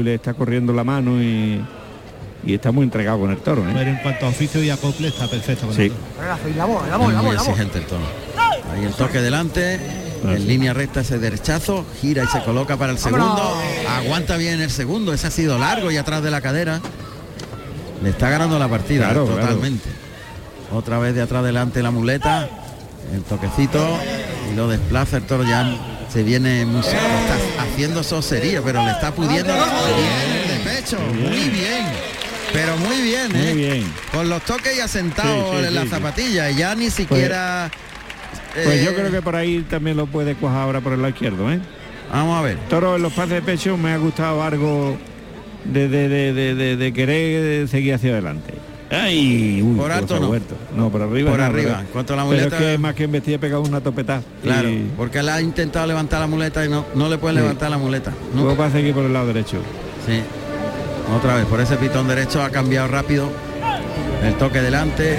y le está corriendo la mano y, y está muy entregado con el toro. ¿eh? Pero en cuanto a oficio y acople está perfecto con Sí. el toro. Es muy exigente el toro. Ahí el toque delante, en línea recta ese derechazo, gira y se coloca para el segundo. Aguanta bien el segundo, ese ha sido largo y atrás de la cadera. Le está ganando la partida Claro, claro. totalmente. Otra vez de atrás delante la muleta, el toquecito y lo desplaza el toro ya se viene muy está haciendo sosería, pero le está pudiendo bien de pecho, muy bien. Pero muy bien, Muy ¿eh? bien. Con los toques y asentado Sí, sí, en la sí, sí. zapatilla, y ya ni siquiera. Pues yo eh, creo que por ahí también lo puede coger ahora por el lado izquierdo, ¿eh? Vamos a ver. Toro en los pases de pecho me ha gustado algo de, de- de- de querer seguir hacia adelante. Ay, uy, Por alto no. No, por arriba. Por no, arriba. En cuanto a la pero muleta- es que más que embestida he pegado una topetada. Claro, Y porque él ha intentado levantar la muleta y no, no le puede Sí. levantar la muleta. No. luego va a seguir por el lado derecho. Sí. Otra vez, por ese pitón derecho ha cambiado rápido. El toque delante.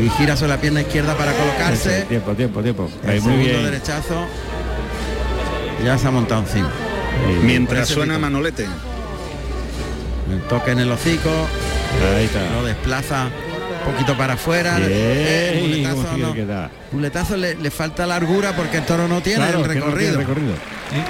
Y gira sobre la pierna izquierda para colocarse. Sí, Tiempo, tiempo, tiempo. El Ahí, muy segundo bien. derechazo. Ya se ha montado encima. Sí, Mientras suena. Manolete. El toque en el hocico. Ahí está. Lo desplaza un poquito para afuera. Bien, Eh, el ¿cómo muletazo, quiere no. quedar? Muletazo le, le falta largura porque el toro no tiene Claro, el que no tiene recorrido. recorrido.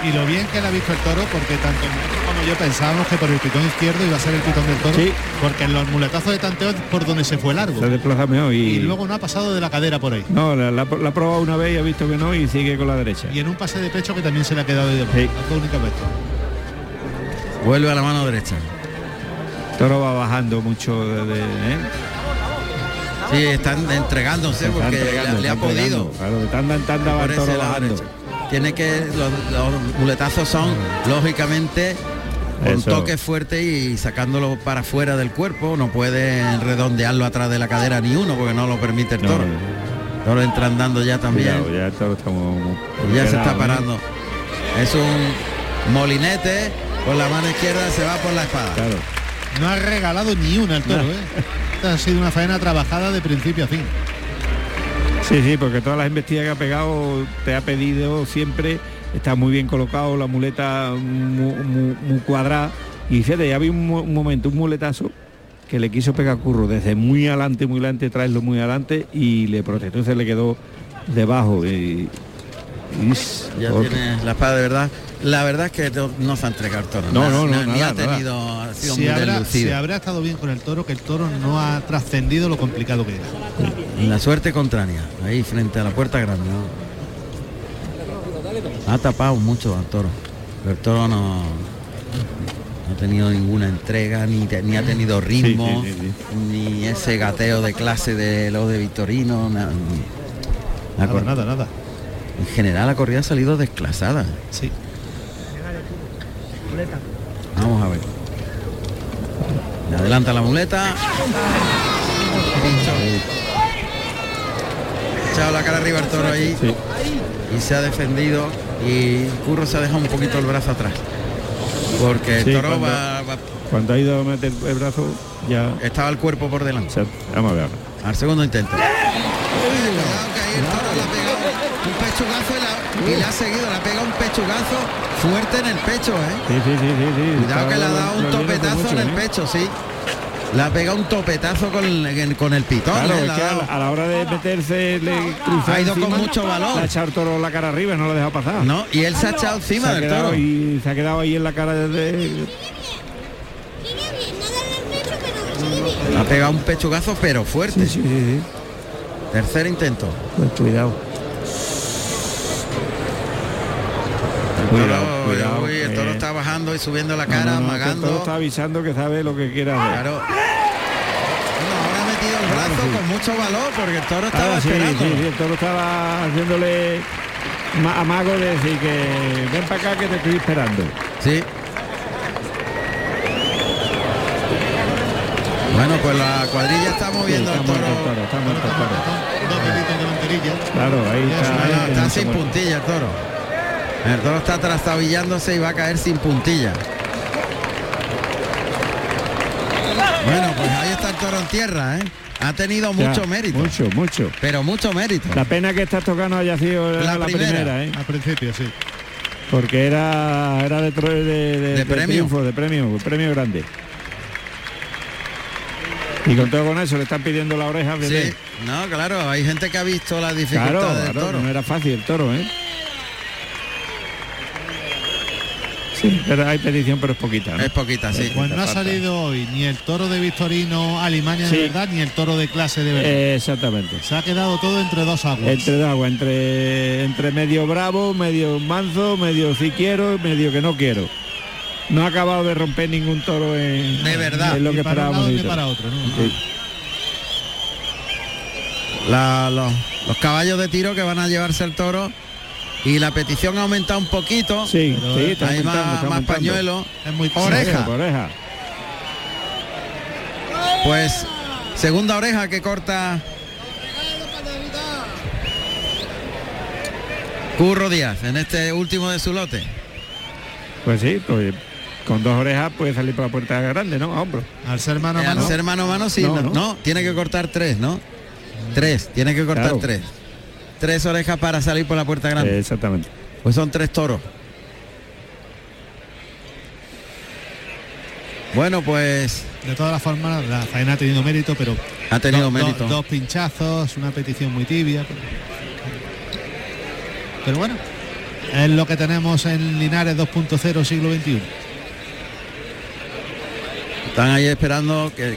Y, y lo bien que le ha visto el toro, porque tanto como yo pensábamos que por el pitón izquierdo iba a ser el pitón del toro, Sí. porque en los muletazos de tanteo es por donde se fue largo. Se desplaza mejor y, Y luego no ha pasado de la cadera por ahí. No, la, la- la ha probado una vez y ha visto que no y sigue con la derecha. Y en un pase de pecho que también se le ha quedado de debajo. Sí. Vuelve a la mano derecha. Toro va bajando mucho de, de- ¿eh? Sí, están entregándose Se está porque entregando, le, le ha podido. Claro, de tanda en tanda va el toro bajando. Tiene que los, los muletazos son lógicamente con Eso. toque fuerte y sacándolo para fuera del cuerpo. No puede redondearlo atrás de la cadera ni uno porque no lo permite el No, toro. El toro entra andando ya también. Cuidado, ya el toro está muy- muy Y ya se está ¿eh? parando. Es un molinete. Con la mano izquierda se va por la espada. Claro. No ha regalado ni una el toro, No. ¿eh? Esta ha sido una faena trabajada de principio a fin. Sí, sí, porque todas las embestidas que ha pegado te ha pedido siempre, está muy bien colocado, la muleta muy, muy- muy cuadrada. Y fíjate, ya había un momento, un muletazo que le quiso pegar curro desde muy adelante, muy adelante, traerlo muy adelante y le protestó, se le quedó debajo. Y, y s- Ya otro. tiene la espada de verdad. La verdad es que no- no se ha entregado el toro. No, no, no, ni nada, ha tenido, ha sido Si muy habrá, si habrá estado bien con el toro, que el toro no ha trascendido lo complicado que era. La suerte contraria, ahí frente a la puerta grande. ¿no? Ha tapado mucho al toro. Pero el toro no, no ha tenido ninguna entrega, ni, te- ni ha tenido ritmo, sí, sí, ni ese gateo de clase de los de Victorino. na- ni- la Nada, nada, nada. En general la corrida ha salido desclasada. Sí. Vamos a ver. Le adelanta la muleta. Echado la cara arriba el toro ahí. Sí. y se ha defendido y Curro se ha dejado un poquito el brazo atrás porque el Sí, toro cuando- va, va- Cuando ha ido a meter el brazo, ya... estaba el cuerpo por delante vamos a ver. al segundo intento Cuidado que ahí el toro le ha pegado un pechugazo y, la- y le ha seguido le ha pegado un pechugazo fuerte en el pecho ¿eh? Sí, sí, sí, sí, cuidado que le ha dado un topetazo mucho, en el ¿eh? pecho sí le ha pegado un topetazo con, el- con el pitón Claro, ¿eh? que a la, a la hora de meterse le Ha ido con encima, mucho valor. Le ha echado el toro la cara arriba y no lo ha dejado pasar. no y él se ha echado se encima ha del toro y se ha quedado ahí en la cara desde le ha pegado un pechugazo pero fuerte sí, sí, sí. Tercer intento Pues cuidado. Cuidado, cuidado. uy, el toro eh. está bajando y subiendo la cara, no, no, amagando. El toro está avisando que sabe lo que quiere hacer. Claro. Bueno, ahora ha metido el brazo sí. con mucho valor porque el toro estaba Ahora sí, esperando. sí, el toro estaba haciéndole ma- amago de decir que ven para acá que te estoy esperando. Sí. Bueno, pues la cuadrilla está Sí, moviendo está el toro. el toro, está muerto el toro. Dos deditos de manterilla. Claro, ahí está. no, ahí No, tiene está sin puntilla el toro. El toro está trastabillándose y va a caer sin puntilla. Bueno, pues ahí está el toro en tierra, ¿eh? Ha tenido Ya, mucho mérito. Mucho, mucho. Pero mucho mérito. La pena que esta tocano haya sido la, primera. primera, ¿eh? Al principio, sí. Porque era era de, de- De de premio. triunfo, de premio, premio grande. Y con todo con eso le están pidiendo la oreja de Sí, no, claro, hay gente que ha visto la dificultad Claro, del claro, toro. no era fácil el toro, ¿eh? Sí, pero hay petición, pero es poquita, ¿no? Es poquita, sí. Pues no ha salido hoy ni el toro de Victorino Alimaña de verdad, ni el toro de clase de verdad. Eh, exactamente. Se ha quedado todo entre dos aguas. Entre dos aguas, entre, entre medio bravo, medio manso, medio sí quiero, medio que no quiero. No ha acabado de romper ningún toro en, De verdad. en lo que para un esperábamos. lado para otro, ¿no? Sí. La- los, los caballos de tiro que van a llevarse el toro y la petición ha aumentado un poquito. Sí, sí, está Hay más, está más pañuelos. Es muy Oreja. Oreja. Pues segunda oreja que corta Curro Díaz en este último de su lote. Pues sí, pues con dos orejas puede salir por la puerta grande, ¿no? A hombro. Al ser mano a Eh, Al mano. ser mano a mano sí, No, no, tiene que cortar tres, ¿no? Tres, tiene que cortar Claro. tres. Tres orejas para salir por la puerta grande. Exactamente. Pues son tres toros. Bueno, pues De todas las formas, la faena ha tenido mérito, pero ha tenido do- do- mérito. dos pinchazos, una petición muy tibia. Pero, pero bueno, es lo que tenemos en Linares 2.0 siglo XXI. Están ahí esperando que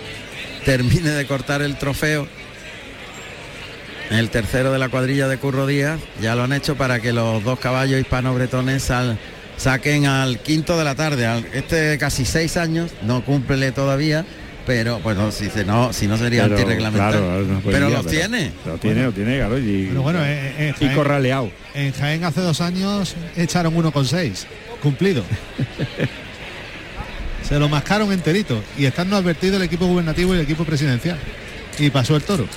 termine de cortar el trofeo. El tercero de la cuadrilla de Curro Díaz. Ya lo han hecho para que los dos caballos hispano-bretones sal- saquen al quinto de la tarde. Al- este de casi seis años, no cumple todavía, pero bueno, si, se- no, si no sería Pero, antirreglamentario. claro, no podría, pero los tiene. Lo tiene, lo tiene, claro. Y, Pero bueno, eh, eh, y Jaén- corraleado. En Jaén hace dos años echaron uno con seis, cumplido. Se lo mascaron enterito y están no advertido el equipo gubernativo y el equipo presidencial. Y pasó el toro.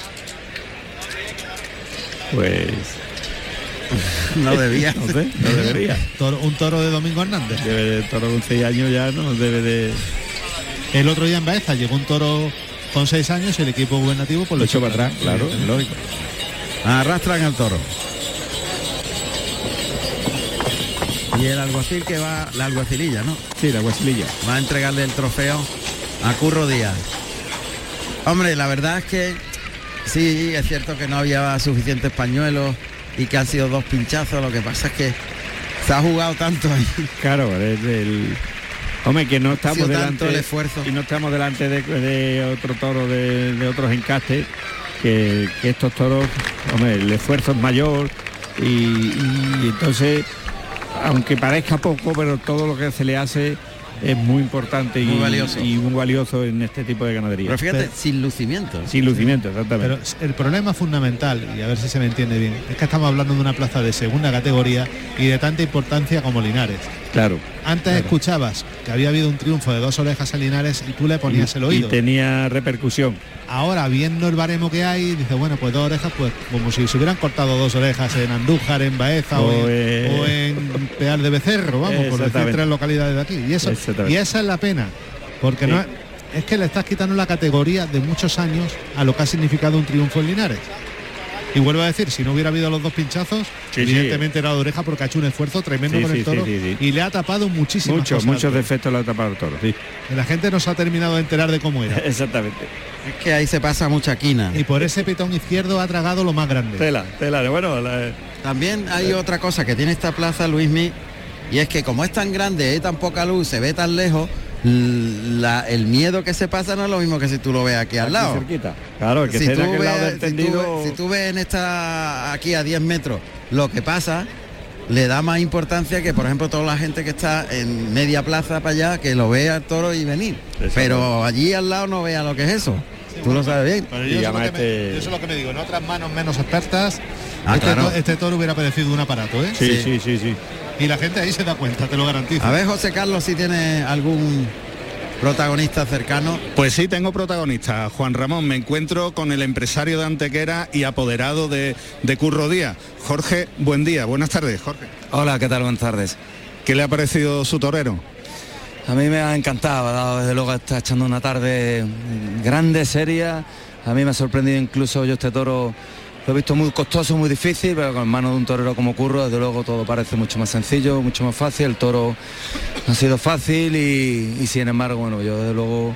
Pues No debía. no sé, no debería. Toro- un toro de Domingo Hernández. Debe de toro con seis años ya no debe de El otro día en Baeza llegó un toro con seis años y el equipo gubernativo pues lo echó para atrás, claro, lógico. Arrastran al toro. Y el alguacil que va, la alguacililla, ¿no? Sí, la guasililla. Va a entregarle el trofeo a Curro Díaz. Hombre, la verdad es que sí, es cierto que no había suficientes pañuelos y que han sido dos pinchazos. Lo que pasa es que se ha jugado tanto ahí. Claro, es el Hombre, que no estamos delante el esfuerzo. y no estamos delante de, de otro toro de, de otros encastes que, que estos toros, hombre, el esfuerzo es mayor y, y entonces aunque parezca poco, pero todo lo que se le hace es muy importante y Muy valioso. y muy valioso en este tipo de ganadería. Pero fíjate, Pero- sin lucimiento. Sin lucimiento, exactamente. Pero el problema fundamental, y a ver si se me entiende bien, es que estamos hablando de una plaza de segunda categoría y de tanta importancia como Linares. Claro. Antes escuchabas que había habido un triunfo de dos orejas a Linares y tú le ponías el y oído. tenía repercusión. Ahora, viendo el baremo que hay, dice, bueno, pues dos orejas, pues como si se hubieran cortado dos orejas en Andújar, en Baeza o, O, en, o en Peal de Becerro, vamos, por decir tres localidades de aquí. Y, eso, y esa es la pena, porque Sí. no es, es que le estás quitando la categoría de muchos años a lo que ha significado un triunfo en Linares. Y vuelvo a decir, si no hubiera habido los dos pinchazos, Sí, evidentemente era de oreja porque ha hecho un esfuerzo tremendo Sí, con el toro sí, sí, sí. y le ha tapado muchísimas Muchos, muchos defectos le ha tapado el toro, sí. La gente no se ha terminado de enterar de cómo era. Exactamente. Es que ahí se pasa mucha quina. Y por ese pitón izquierdo ha tragado lo más grande. Tela, tela, bueno, la- También hay otra cosa que tiene esta plaza, Luismi, y es que como es tan grande, hay tan poca luz, se ve tan lejos, la- el miedo que se pasa no es lo mismo que si tú lo ves aquí al aquí lado. cerquita. Claro, el que si, tú lado ves, del si tú tendido, ves- si tú ves en esta aquí a 10 metros lo que pasa, le da más importancia que, por ejemplo, toda la gente que está en media plaza para allá, que lo vea al toro y venir. Pero allí al lado no vea lo que es eso. tú lo sabes bien. Pero yo, eso es lo además que me, este- yo eso es lo que me digo, en otras manos menos expertas, Ah, este, claro. este toro hubiera parecido un aparato, ¿eh? sí, sí. sí, sí, sí. Y la gente ahí se da cuenta, te lo garantizo. A ver, José Carlos, si tiene algún protagonista cercano. Pues sí, tengo protagonista, Juan Ramón. Me encuentro con el empresario de Antequera y apoderado de, de Curro Díaz. Jorge, buen día, buenas tardes, Jorge. Hola, ¿qué tal? Buenas tardes. ¿Qué le ha parecido su torero? A mí me ha encantado, ha dado, desde luego está echando una tarde grande, seria. A mí me ha sorprendido incluso yo este toro lo he visto muy costoso, muy difícil, pero con manos de un torero como Curro, desde luego todo parece mucho más sencillo, mucho más fácil. El toro ha sido fácil y, sin embargo, bueno, yo desde luego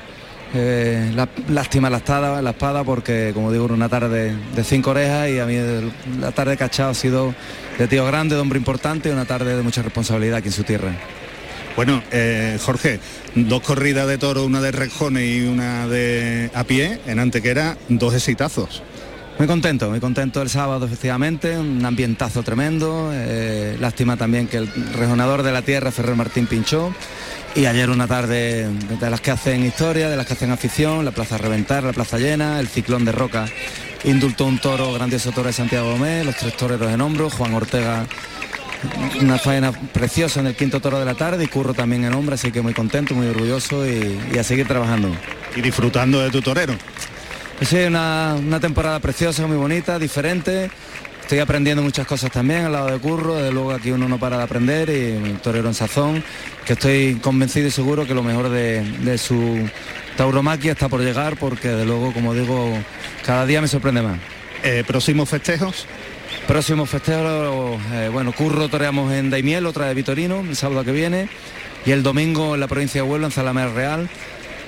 eh, la, lástima la espada, porque como digo, era una tarde de cinco orejas y a mí la tarde de ha sido de tío grande, de hombre importante y una tarde de mucha responsabilidad aquí en su tierra. Bueno, eh, Jorge, dos corridas de toro, una de rejones y una de a pie en Antequera, dos exitazos. Muy contento, muy contento el sábado efectivamente, un ambientazo tremendo, eh, lástima también que el rejonador de la tierra, Ferrer Martín, pinchó. Y ayer una tarde de las que hacen historia, de las que hacen afición, la plaza a reventar, la plaza llena, el ciclón de roca indultó un toro, grandioso toro de Santiago Gómez, los tres toreros en hombros, Juan Ortega una faena preciosa en el quinto toro de la tarde y Curro también en hombre, así que muy contento, muy orgulloso y, y a seguir trabajando. Y disfrutando de tu torero. Sí, una, una temporada preciosa, muy bonita, diferente. Estoy aprendiendo muchas cosas también al lado de Curro, desde luego aquí uno no para de aprender y un torero en sazón, que estoy convencido y seguro que lo mejor de, de su tauromaquia está por llegar porque desde luego, como digo, cada día me sorprende más. Eh, próximos festejos. Próximo festejo, eh, bueno, Curro toreamos en Daimiel, otra de Vitorino, el sábado que viene, y el domingo en la provincia de Huelva, en Zalamea Real,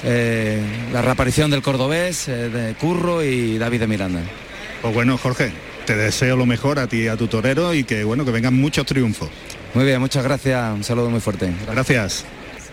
eh, la reaparición del cordobés, eh, de Curro y David de Miranda. Pues bueno, Jorge, te deseo lo mejor a ti y a tu torero y que bueno, que vengan muchos triunfos. Muy bien, muchas gracias, un saludo muy fuerte. Gracias.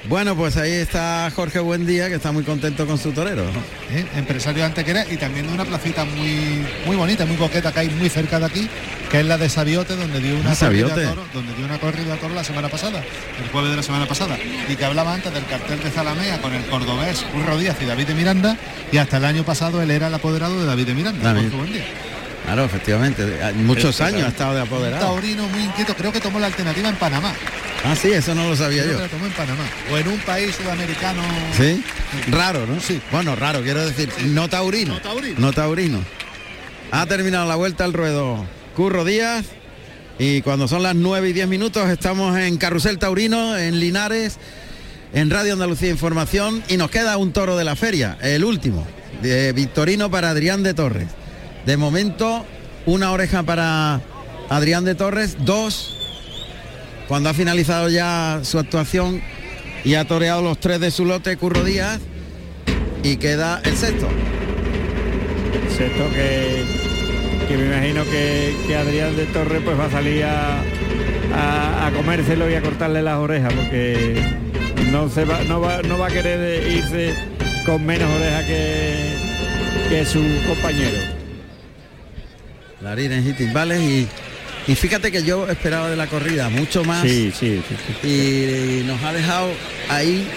Bueno, pues ahí está Jorge Buendía, que está muy contento con su torero. ¿no? ¿eh? empresario de Antequera y también de una placita muy muy bonita, muy coqueta que hay muy cerca de aquí, que es la de Sabiote, donde dio una Ah, corrida Sabiote. a toro, donde dio una corrida a toro la semana pasada, el jueves de la semana pasada, y que hablaba antes del cartel de Zalamea con el cordobés Curro Díaz y David de Miranda, y hasta el año pasado él era el apoderado de David de Miranda. David. Jorge Buendía. Claro, efectivamente. Muchos años ha estado de Un apoderado. taurino muy inquieto, creo que tomó la alternativa en Panamá. Ah, sí, eso no lo sabía Creo yo. que la tomó en Panamá. O en un país sudamericano. Sí, raro, ¿no? Sí. Bueno, raro, quiero decir, no taurino. No taurino. No taurino. Ha terminado la vuelta al ruedo Curro Díaz y cuando son las 9 y 10 minutos estamos en Carrusel Taurino, en Linares, en Radio Andalucía Información y nos queda un toro de la feria, el último, de Victorino para Adrián de Torres. De momento, una oreja para Adrián de Torres, dos cuando ha finalizado ya su actuación y ha toreado los tres de su lote Curro Díaz y queda el sexto. Sexto que, me imagino que, Adrián de Torre pues va a salir a, comérselo y a cortarle las orejas porque no va a querer irse con menos orejas que, que su compañero. Larines y timbales y, y fíjate que yo esperaba de la corrida mucho más Sí, sí, sí, sí. y nos ha dejado ahí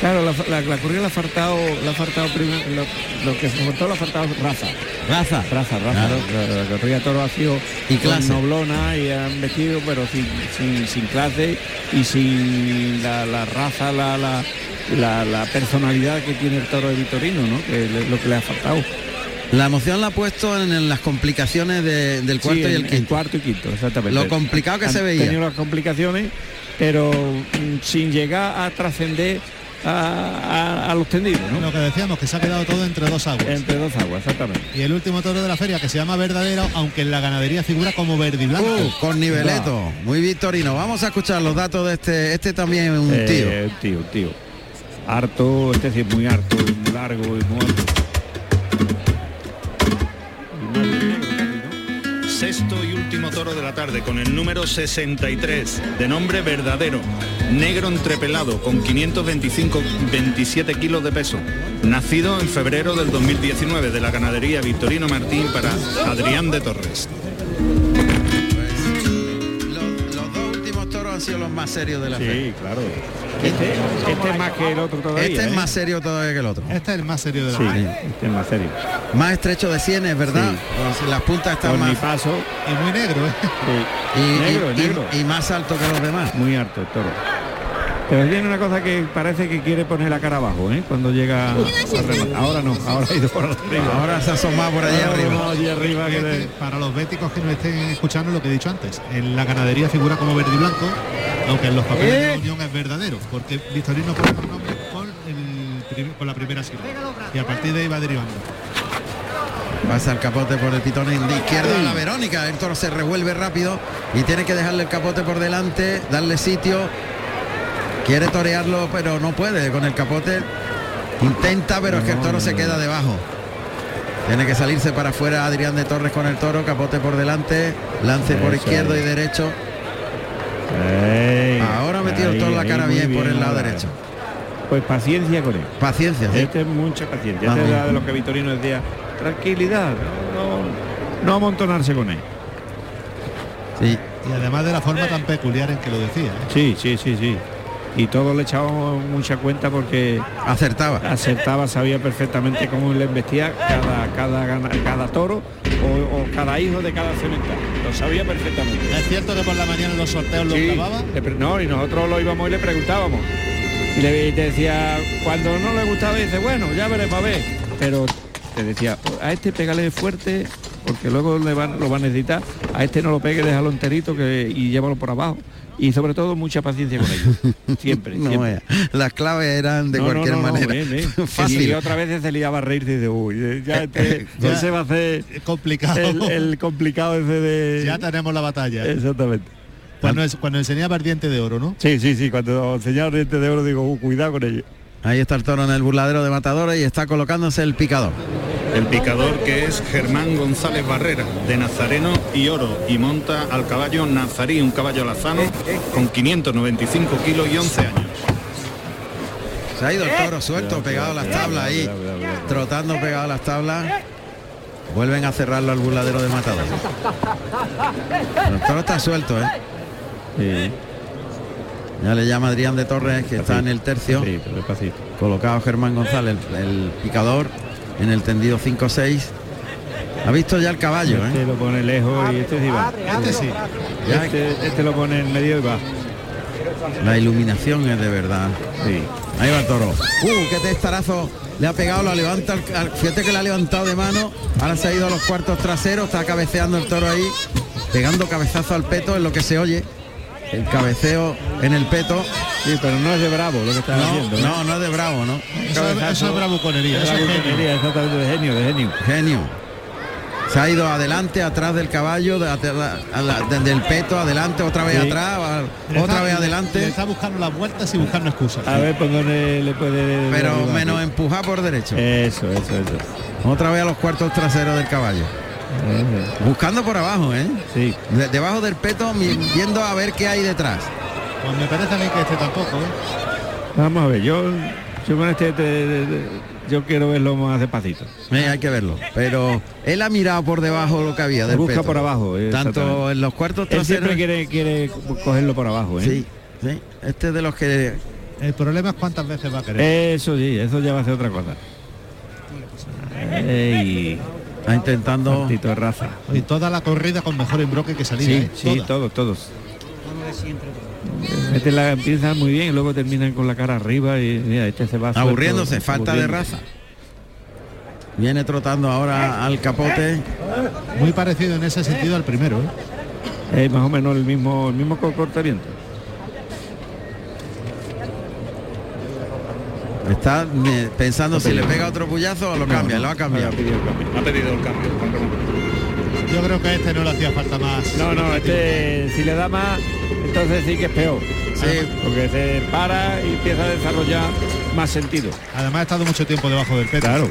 Claro, la, la, la corrida le ha faltado, le ha faltado primero, lo, lo que se faltó le ha faltado raza. raza. Raza, raza. Claro. La, la corrida toro ha sido Y clase. noblona y han vestido, pero sin, sin, sin clase y sin la, la raza, la, la, la, la personalidad que tiene el toro de Vitorino, ¿no? Que es lo que le ha faltado. La emoción la ha puesto en, en las complicaciones de- del cuarto Sí, y el en quinto. cuarto y quinto, exactamente. Lo complicado que Han se veía. tenido las complicaciones, pero mm, sin llegar a trascender a, a- a los tendidos, ¿no? Lo que decíamos, que se ha quedado todo entre dos aguas. Entre dos aguas, exactamente. Y el último toro de la feria, que se llama Verdadero, aunque en la ganadería figura como verde y blanco. Uh, con niveleto, muy victorino. Vamos a escuchar los datos de este. Este también es un tío. Eh, un tío, un tío. Harto, este sí es muy harto, muy largo y muy alto. Sexto y último toro de la tarde con el número 63, de nombre verdadero, negro entrepelado con 525 27 kilos de peso. Nacido en febrero del 2019 de la ganadería Victorino Martín para Adrián de Torres. Sido los más serios de la feria. Sí, claro. Este, este es más que el otro todavía. Este es ¿eh? más serio todavía que el otro. Este es el más serio de la Sí, feria. este es más serio. Más estrecho de sienes, ¿verdad? Sí. Pues las puntas están Con mi más paso, Y muy negro, ¿eh? sí. y, negro, y- negro. y- y más alto que los demás. Muy harto el toro. Pero tiene una cosa que parece que quiere poner la cara abajo, ¿eh? Cuando llega a rematar. Ahora no, ahora ha ido por arriba. Ahora se ha asomado por allá arriba. no, allí arriba que le- para los béticos que no estén escuchando lo que he dicho antes, en la ganadería figura como verde y blanco, aunque en los papeles de la unión es verdadero, porque Victorino pone nombre con, el prim- con la primera sílaba. Y a partir de ahí va derivando. Pasa el capote por el pitón de izquierda a la Verónica. El toro se revuelve rápido y tiene que dejarle el capote por delante, darle sitio. Quiere torearlo, pero no puede con el capote. Intenta, pero es que el toro se queda debajo. Tiene que salirse para afuera Adrián de Torres con el toro, capote por delante, lance por izquierdo es. y derecho. Ahora ha metido el toro la cara bien por el lado ahora. derecho. Pues paciencia con él. Paciencia, sí. Este es mucha paciencia. Este bien. era de lo que Vitorino decía. Tranquilidad, no, no, no amontonarse con él. Sí. Y además de la forma tan peculiar en que lo decía. ¿eh? Sí, sí, sí, sí. Y todos le echábamos mucha cuenta porque Acertaba. acertaba, sabía perfectamente cómo le embestía cada, cada, gana- cada toro o, o cada hijo de cada cemental. Lo sabía perfectamente. Es cierto que por la mañana en los sorteos lo Sí, clavaba. le pre- no, y nosotros lo íbamos y le preguntábamos. Y le y te decía, cuando no le gustaba, dice, bueno, ya veremos a ver. Pero te decía, a este pégale fuerte, porque luego le van- lo va a necesitar. A este no lo pegue, déjalo enterito que, y llévalo por abajo. Y sobre todo mucha paciencia con ellos. Siempre, No siempre. vea. Las claves eran de No, cualquier no, manera. bien. Fácil. Y otra vez se liaba a reír dice, uy, ya, este, Ya. ese va a Es complicado. el, el complicado ese de... Ya tenemos la batalla. Exactamente. Cuando, es- cuando enseñaba el diente de oro, ¿no? Sí, sí, sí, cuando enseñaba dientes de oro digo, "Uh, cuidado con ello. Ahí está el toro en el burladero de matadores y está colocándose el picador. El picador que es Germán González Barrera, de Nazareno y Oro, y monta al caballo Nazarí, un caballo lazano con 595 kilos y 11 años. Se ha ido el toro suelto, pegado a las tablas ahí, trotando pegado a las tablas. Vuelven a cerrarlo al burladero de matadores. El toro está suelto, ¿eh? Sí, Ya le llama Adrián de Torres, que está en el tercio. sí, despacito. Colocado Germán González, el, el picador, en el tendido 5-6. Ha visto ya el caballo, Este ¿eh? lo pone lejos y este sí va. Este sí. Este, este lo pone en medio y va. la iluminación es de verdad. Sí. Ahí va el toro. Uh, qué testarazo. Le ha pegado, lo levanta. fíjate que le ha levantado de mano. Ahora se ha ido a los cuartos traseros. Está cabeceando el toro ahí. Pegando cabezazo al peto es lo que se oye. El cabeceo en el peto. Sí, pero no es de bravo lo que está No, haciendo. ¿eh? no, no es de bravo, ¿no? Eso, es- eso es bravuconería. Es Eso es genio. exactamente, de genio, de genio. Genio. Se ha ido adelante, atrás del caballo, de- de- a la- desde el peto, adelante, otra vez Sí. atrás, otra está- vez adelante. le está buscando las vueltas y buscando excusas. A ver por dónde le puede... Pero menos empujar por derecho. Eso, eso, eso. Otra vez a los cuartos traseros del caballo. Buscando por abajo, ¿eh? Sí. De- debajo del peto, viendo a ver qué hay detrás. Pues me parece a mí que este tampoco. ¿eh? Vamos a ver, yo, yo con este, te- te- yo quiero verlo más despacito. Eh, hay que verlo. Pero él ha mirado por debajo lo que había del Busca peto. por abajo. eh, Tanto en los cuartos Él traseros. siempre quiere, quiere cogerlo por abajo, ¿eh? Sí, sí. Este es de los que El problema es cuántas veces va a querer. Eso sí, eso ya va a ser otra cosa. Ey, está intentando. partito de raza. Y toda la corrida con mejor embroque que salida. Sí, ¿eh? sí, Toda. todos, todos. Este la empieza muy bien y luego terminan con la cara arriba y mira, este se va suelto, Aburriéndose, falta de raza. Viene trotando ahora al capote. Muy parecido en ese sentido al primero. ¿eh? Es más o menos el mismo, el mismo cortamiento. Está eh, pensando si le pega otro puyazo o lo cambia, lo ha cambiado. Ha pedido el cambio. Ha pedido el cambio. Juan Ramón. Yo creo que a este no le hacía falta más. No, no, este si le da más, entonces sí que es peor. Sí. Porque se para y empieza a desarrollar más sentido. Además ha estado mucho tiempo debajo del peto. Claro.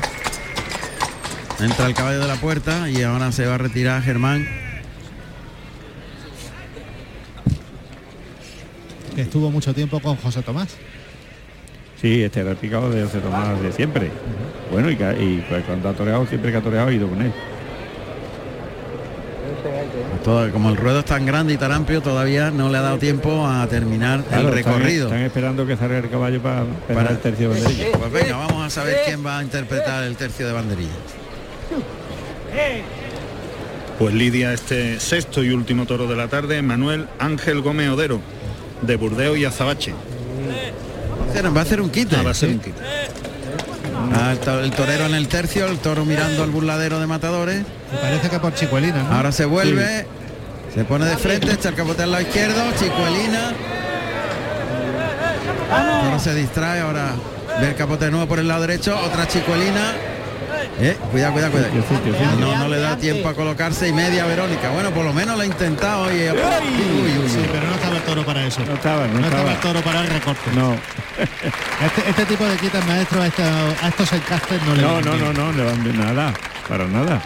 Entra el caballo de la puerta y ahora se va a retirar Germán. Que estuvo mucho tiempo con José Tomás. Sí, este era el picado de José Tomás de siempre. Bueno, y, pues cuando ha toreado, siempre que ha toreado ha ido con él. Todo- como el ruedo es tan grande y tan amplio, todavía no le ha dado tiempo a terminar Claro, el están- recorrido. Están, esperando que salga el caballo para, para Para- el tercio de banderilla. Pues venga, vamos a saber quién va a interpretar el tercio de banderilla. Pues lidia este sexto y último toro de la tarde, Manuel Ángel Gómez Odero, de Burdeo y Azabache. Va a hacer- Va a hacer un quite. Ah, va a ser un quite. Ah, el, to- el torero en el tercio, el toro mirando al burladero de matadores. Me parece que por Chicuelina, ¿no? Ahora se vuelve, se pone de frente, echa el capote al lado izquierdo, chicuelina. Ahora se distrae, ahora ve el capote de nuevo por el lado derecho, otra chicuelina. Eh, cuidado, cuidado, cuidado. No, no le da tiempo a colocarse y media Verónica. Bueno, por lo menos lo ha intentado y... Uy, uy, uy. Sí, pero no estaba el toro para eso. No estaba, no, No estaba estaba. el toro para el recorte. No, Este, este tipo de quitas maestro a, esta- a estos encastes no le no, van no, bien. no, no, le van bien nada, para nada.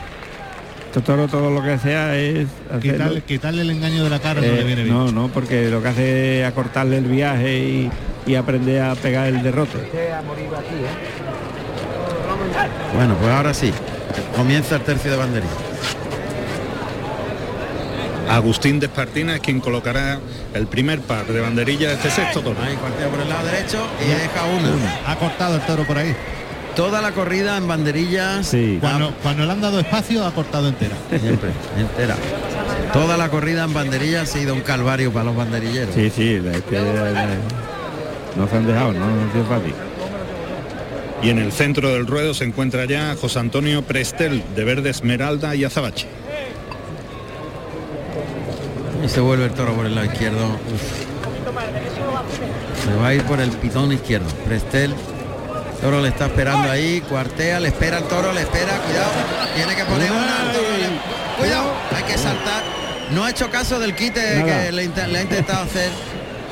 Esto toro todo lo que sea es Quitarle, quitarle el engaño de la cara no Eh, le viene bien. no, no, porque lo que hace es acortarle el viaje y, y aprender a pegar el derrote. Bueno, pues ahora sí. Comienza el tercio de banderilla. Agustín Despartina es quien colocará el primer par de banderillas de este sexto toro. Ahí cuartea por el lado derecho y deja una. Ha cortado el toro por ahí. Toda la corrida en banderillas. Sí. Cuando, cuando le han dado espacio ha cortado entera. Siempre, entera. Toda la corrida en banderillas ha sido un calvario para los banderilleros. Sí, sí, la- este, la- no se han dejado, no, no sido fácil. Y en el centro del ruedo se encuentra ya José Antonio Prestel, de verde esmeralda y azabache. Y se vuelve el toro por el lado izquierdo. Uf. Se va a ir por el pitón izquierdo. Prestel. Toro le está esperando ahí. Cuartea, le espera el toro, le espera. Cuidado. Tiene que poner una. le- Cuidado. Hay que saltar. No ha hecho caso del quite Nada. que le, le ha intentado hacer.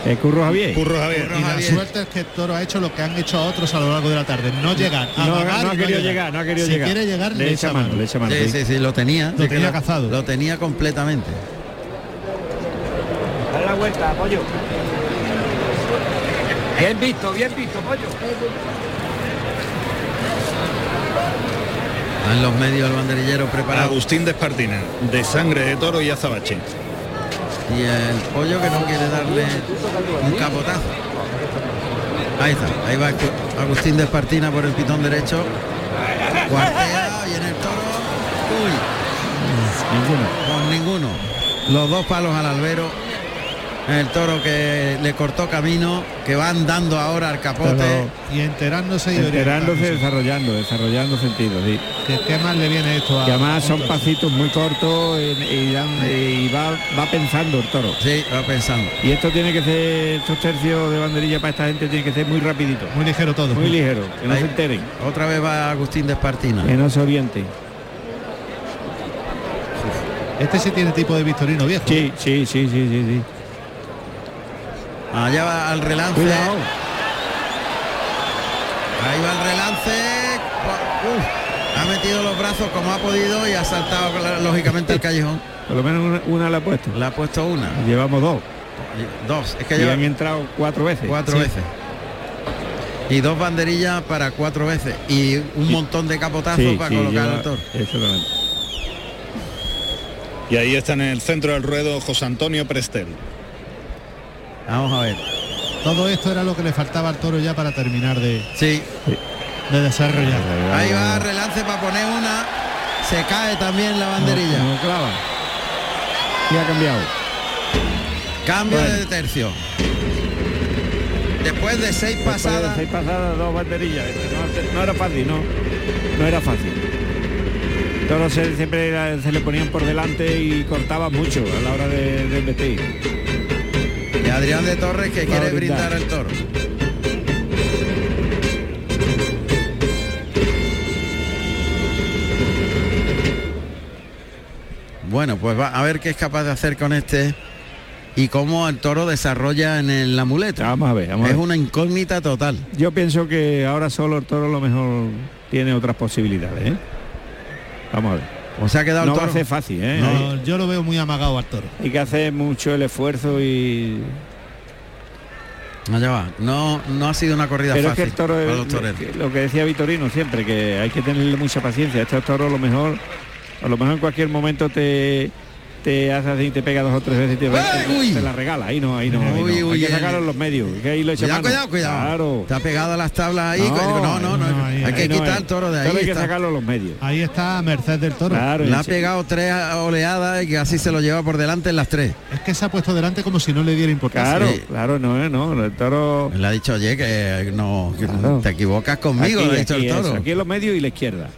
Eh, Curro Javier. Curro Javier. Curro Y la Javier. suerte es que el toro ha hecho lo que han hecho a otros a lo largo de la tarde. No llegar. No, amagar no ha querido llegar, no ha querido si llegar. quiere llegar, le echa mano, le echa mano. Sí, sí. sí, lo tenía. Lo tenía cazado. Lo tenía completamente. Dale la vuelta, pollo. Bien visto, bien visto, pollo. En los medios el banderillero preparado. Agustín Despartina, de sangre de toro y azabache. Y el pollo que no quiere darle un capotazo. Ahí está, ahí va Agustín de Espartina por el pitón derecho. Cuartea, viene el toro. Uy, Ninguno. con ninguno. Los dos palos al albero. El toro que le cortó camino, que va andando ahora al capote. Pero Y enterándose y enterándose, desarrollando, desarrollando sentido, sí. ¿Qué, qué más le viene esto a Que además son pasitos muy cortos y, y dan- y va, va pensando el toro. Sí, va pensando. Y esto tiene que ser, estos tercios de banderilla para esta gente tiene que ser muy rapidito, Muy ligero todo. muy ligero, que no Ahí. se enteren, Otra vez va Agustín de Espartina. que no se orienten. Este sí tiene tipo de Victorino viejo. Sí, sí, sí, sí, sí, sí. Allá va al relance. Cuidado. Ahí va el relance. Uf, ha metido los brazos como ha podido y ha saltado lógicamente el callejón. Por lo menos una, una la ha puesto. Le ha puesto una, Llevamos dos. dos, es que Y lleva han entrado cuatro veces. cuatro Sí. veces. Y dos banderillas para cuatro veces. Y un montón de capotazos Sí, para sí, colocar lleva- el toro. exactamente. Y ahí está en el centro del ruedo José Antonio Prestel. Vamos a ver. Todo esto era lo que le faltaba al toro ya para terminar de, Sí, de desarrollar. ahí va relance para poner una. Se cae también la banderilla. No, no clava. Y ha cambiado. Cambio Bueno. de tercio. Después de seis Después de pasadas. seis pasadas, dos banderillas. No, no era fácil, no. No era fácil. Todos se- siempre era- se le ponían por delante y cortaban mucho a la hora de, de. Adrián de Torres que quiere brindar. brindar al toro. Bueno, pues va a ver qué es capaz de hacer con este y cómo el toro desarrolla en el- la muleta. Vamos a ver, vamos a Es ver. una incógnita total. Yo pienso que ahora solo el toro a lo mejor tiene otras posibilidades. ¿eh? Vamos a ver. O se ha quedado No el toro. ser fácil, ¿eh? No, yo lo veo muy amagado al toro. Hay que hacer mucho el esfuerzo y... Allá va. No, no ha sido una corrida Pero es que fácil el toro es los toreros. que- lo que decía Vitorino siempre, que hay que tenerle mucha paciencia. Este toro a lo mejor, a lo mejor en cualquier momento te te hace así, te pega dos o tres veces y te. Uy. te la regala. Ahí no, ahí no. ahí Uy, no. uy, hay que en los medios. Que ahí lo Cuidado, cuidado, cuidado. Claro. Está pegado a las tablas ahí. No, No, no, no. no, ahí- hay que quitar el toro de ahí. Toro hay que sacarlo en los medios. Ahí está a merced del toro. Claro. Le ha pegado tres oleadas y que así se lo lleva por delante en las tres. Es que se ha puesto delante como si no le diera importancia. Claro, Sí. claro, no, eh, no. El toro. Le ha dicho, oye, que no que Claro. te equivocas conmigo, aquí, le ha dicho aquí el toro. eso, aquí en los medios y la izquierda.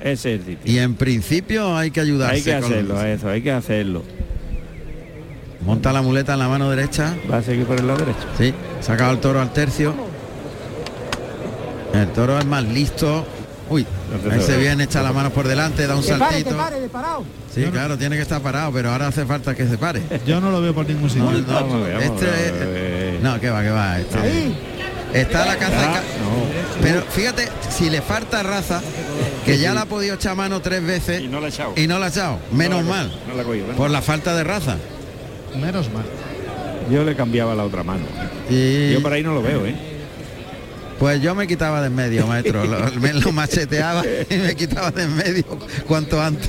Ese es el sitio. Y en principio hay que ayudarse. Hay que con- hacerlo, eso, hay que hacerlo. Monta la muleta en la mano derecha. Va a seguir por el lado derecho. Sí, sacado el toro al tercio. El toro es más listo. Uy, ahí se viene, echa las manos por delante, da un Que pare, que saltito. pare. Sí, claro, tiene que estar parado, pero ahora hace falta que se pare. Yo no lo veo por ningún sitio. No, no, Vamos este, vamos no, que va, que va. Este, Ahí. Está la caza de Ah, ca- no. Pero fíjate, si le falta raza, que ya la ha podido echar mano tres veces Y no la ha echado. y no la ha echado, menos No la ha mal, cogido, no la ha cogido, ¿verdad? por la falta de raza. Menos mal. Yo le cambiaba la otra mano. Y Yo por ahí no lo veo, ¿eh? pues yo me quitaba de en medio, maestro, lo, me lo macheteaba y me quitaba de en medio cuanto antes.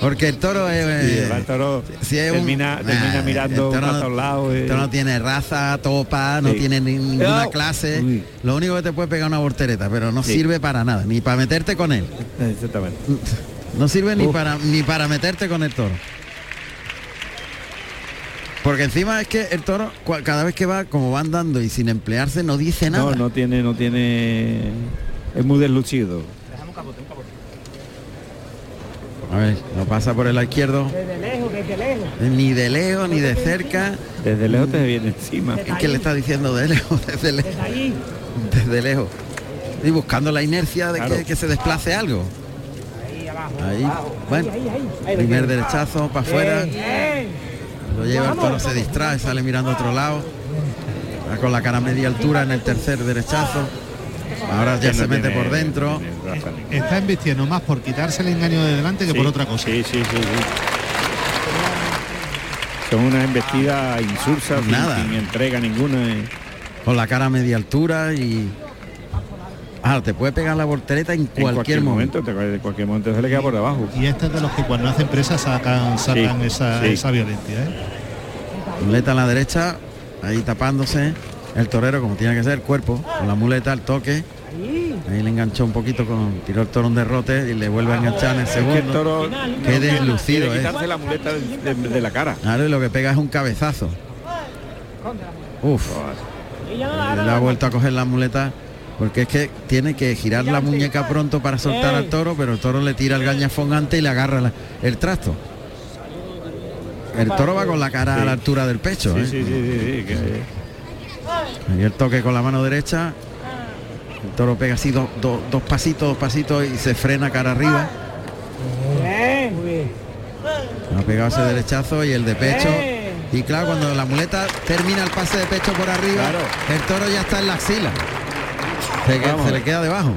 Porque el toro es... Eh, el toro si es un- termina, termina mirando el toro no- lados. el toro no tiene raza, topa, no Sí. tiene ni- ninguna No. clase. Uy. Lo único que te puede pegar una voltereta, pero no Sí. sirve para nada, ni para meterte con él. Exactamente. No sirve ni para ni para meterte con el toro. Porque encima es que el toro cada vez que va, como va andando y sin emplearse, no dice nada. No, no tiene, no tiene. Es muy deslucido. A ver, lo pasa por el lado izquierdo. Desde lejos, desde lejos. Ni de lejos ni de cerca. Desde lejos te viene encima. Es que le está diciendo de lejos, desde lejos. Desde ahí. Desde lejos. Y buscando la inercia de que, Claro. que se desplace algo. Ahí abajo. Ahí. abajo. Bueno, Ahí, ahí, ahí. primer derechazo para afuera. Lo lleva el toro, se distrae, sale mirando a otro lado. Con la cara a media altura en el tercer derechazo. Ahora ya se mete tiene- por dentro. tiene. Está embistiendo más por quitarse el engaño de delante que Sí, por otra cosa. Sí, sí, sí, sí. Son unas embestidas insulsas, sin- Nada. Sin, entrega ninguna. eh. Con la cara a media altura y. Ah, te puede pegar la voltereta en En cualquier, cualquier momento. momento, te- en cualquier momento se le queda por debajo. Y este es de los que cuando hacen presa sacan, sacan Sí, esa, sí. esa violencia. ¿eh? A la derecha, ahí tapándose. El torero, como tiene que ser, el cuerpo, con la muleta, el toque. Ahí le enganchó un poquito con. Tiró el toro un derrote y le vuelve a enganchar en el Es que el segundo. toro Qué deslucido, la muleta de, de- de la cara. Ahora y lo que pega es un cabezazo. Uf. Le ha vuelto a coger la muleta porque es que tiene que girar la muñeca pronto para soltar al toro, pero el toro le tira el gañafón antes y le agarra la- el trasto. El toro va con la cara a la altura del pecho. ¿eh? sí, sí, sí, Y el toque con la mano derecha. El toro pega así dos, pasitos, dos pasitos y se frena cara arriba. Ha pegado ese derechazo y el de pecho. Y claro, cuando la muleta termina el pase de pecho por arriba, Claro. el toro ya está en la axila. Se, que- le queda debajo.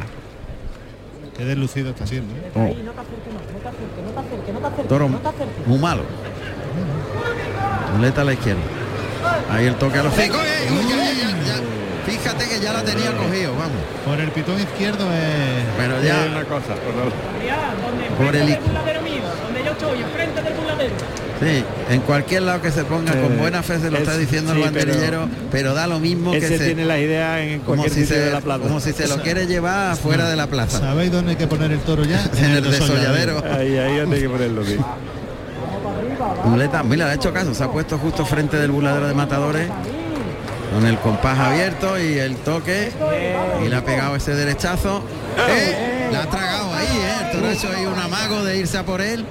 Qué deslucido está siendo. ¿eh? Oh, Ahí, no te acerques más, no te acerques, no te acerques, no te acerques, toro muy malo. Muleta a la izquierda. Ahí el toque a los cinco. ¡Eh! Uy, ya, ya. Fíjate que ya la tenía cogido, vamos. Por el pitón izquierdo es. Pero ya una cosa. por donde Por el- del burladero mío, donde yo estoy, enfrente del burladero. Sí, en cualquier lado que se ponga, con buena fe se lo es- está diciendo sí, el banderillero, pero, da lo mismo que Ese se, tiene la idea en como cualquier si sitio se, de la plaza. como si se lo quiere llevar fuera de la plaza. ¿Sabéis dónde hay que poner el toro ya? En el desolladero. Ahí, ahí donde hay que ponerlo, sí. Muleta, mira, le ha hecho caso, se ha puesto justo frente del burladero de matadores, con el compás abierto y el toque, y le ha pegado ese derechazo. ¡Eh! Le ha tragado ahí, ¿eh? El toro ha hecho ahí un amago de irse a por él.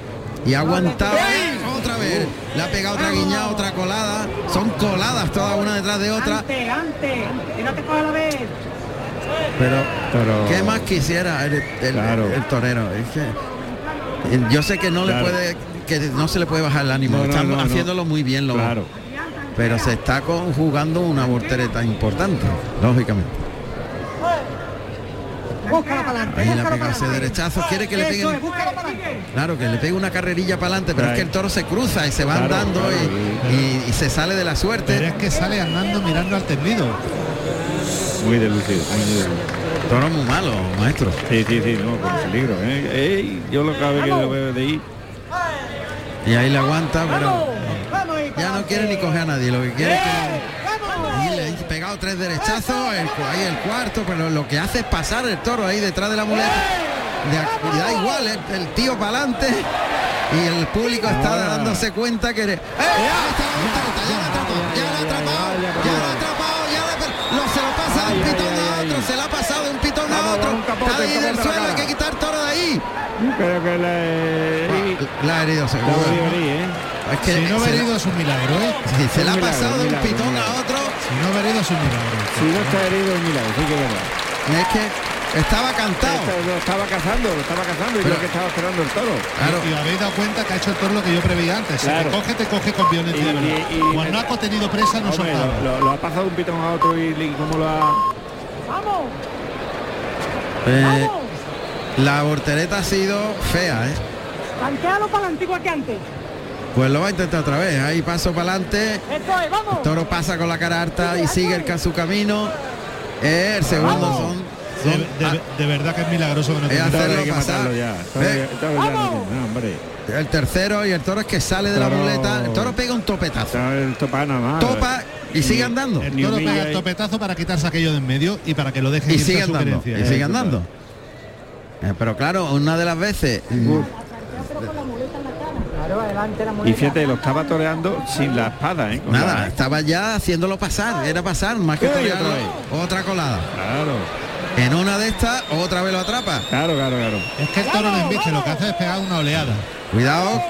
Y ha aguantado ahí, otra vez. Le ha pegado otra guiñada, otra colada. Son coladas todas una detrás de otra. Ante, ante, que no te coja la vez. Pero, Pero- ¿qué más quisiera el, el- Claro. el torero? Es que, yo sé que no Claro. le puede, que no se le puede bajar el ánimo. No, no, Están no, no. haciéndolo muy bien, lo Claro. Pero se está conjugando una voltereta importante, lógicamente. Búscala para adelante, Ahí pegado para ese derechazo, quiere que le adelante. claro, que le pegue una carrerilla para adelante, pero es que el toro se cruza y se va Claro, andando claro, y, y- y se sale de la Pero suerte. es que sale andando mirando al tendido. Muy delucido. Muy delucido. Toro muy malo, maestro. Sí, sí, sí, no, con peligro. ¿eh? Ey, yo lo vez que lo veo de ahí. Y ahí le aguanta, pero ya no quiere ni coger a nadie, lo que quiere es que. Ahí le ha pegado tres derechazos, el, ahí el cuarto, pero lo que hace es pasar el toro ahí detrás de la muleta. De y da igual, el, el tío para adelante y el público está dándose cuenta que... ¡Eh! Ya la ha atrapado, ya la ha atrapado, ya la ha atrapado, ya la ha- lo, se lo pasa de un pitón a otro, se la ha pasado de un pitón a otro, está ahí del suelo, hay que quitar toro de ahí. Creo que le. La ha herido La seguro. ¿Eh? Es que Si no herido es un milagro, ¿eh? sí, se la ha Un pasado de un milagro, pitón a otro. Si no ha herido es un milagro. Si no está herido, es milagro, sí que es verdad. Es que estaba cantado. Lo estaba cazando, lo estaba cazando y Pero- lo que estaba esperando el toro. Claro. Y os habéis dado cuenta que ha hecho el toro lo que yo preveía antes. Si te coge, te coge con violencia. Y- de verdad. y- y- Cuando ha tenido presa, no Hombre, soltaba. lo, ha pasado de un pitón a otro y, y cómo lo ha... ¡Vamos! Eh, ¡Vamos! la voltereta ha sido fea, ¿eh? Tanquealo para la antigua que antes. Pues lo va a intentar otra vez. Ahí paso para adelante. Toro pasa con la cara harta y sigue el, su camino. Eh, el segundo Vamos. son, De, son- de- de verdad que es milagroso que no Es hacerlo hay que matarlo ya. Eh. ya- toro ya no ¡Vamos! tiene- no, hombre. ah, el tercero y el toro es que sale de la muleta. El toro pega un topetazo. El topa nada más. Topa y sigue andando. El toro pega el topetazo para quitarse aquello de en medio y para que lo deje Y sigue andando. Y sigue andando. Eh, pero claro, una de las veces Y fíjate, lo estaba toreando sin la espada, ¿eh? Con nada, la- estaba ya haciéndolo pasar, era pasar, más que torearlo, otra vez. otra colada. Claro, En una de estas, otra vez lo atrapa. claro, claro, claro. Es que el toro no embiste, lo que hace es pegar una oleada. Cuidado.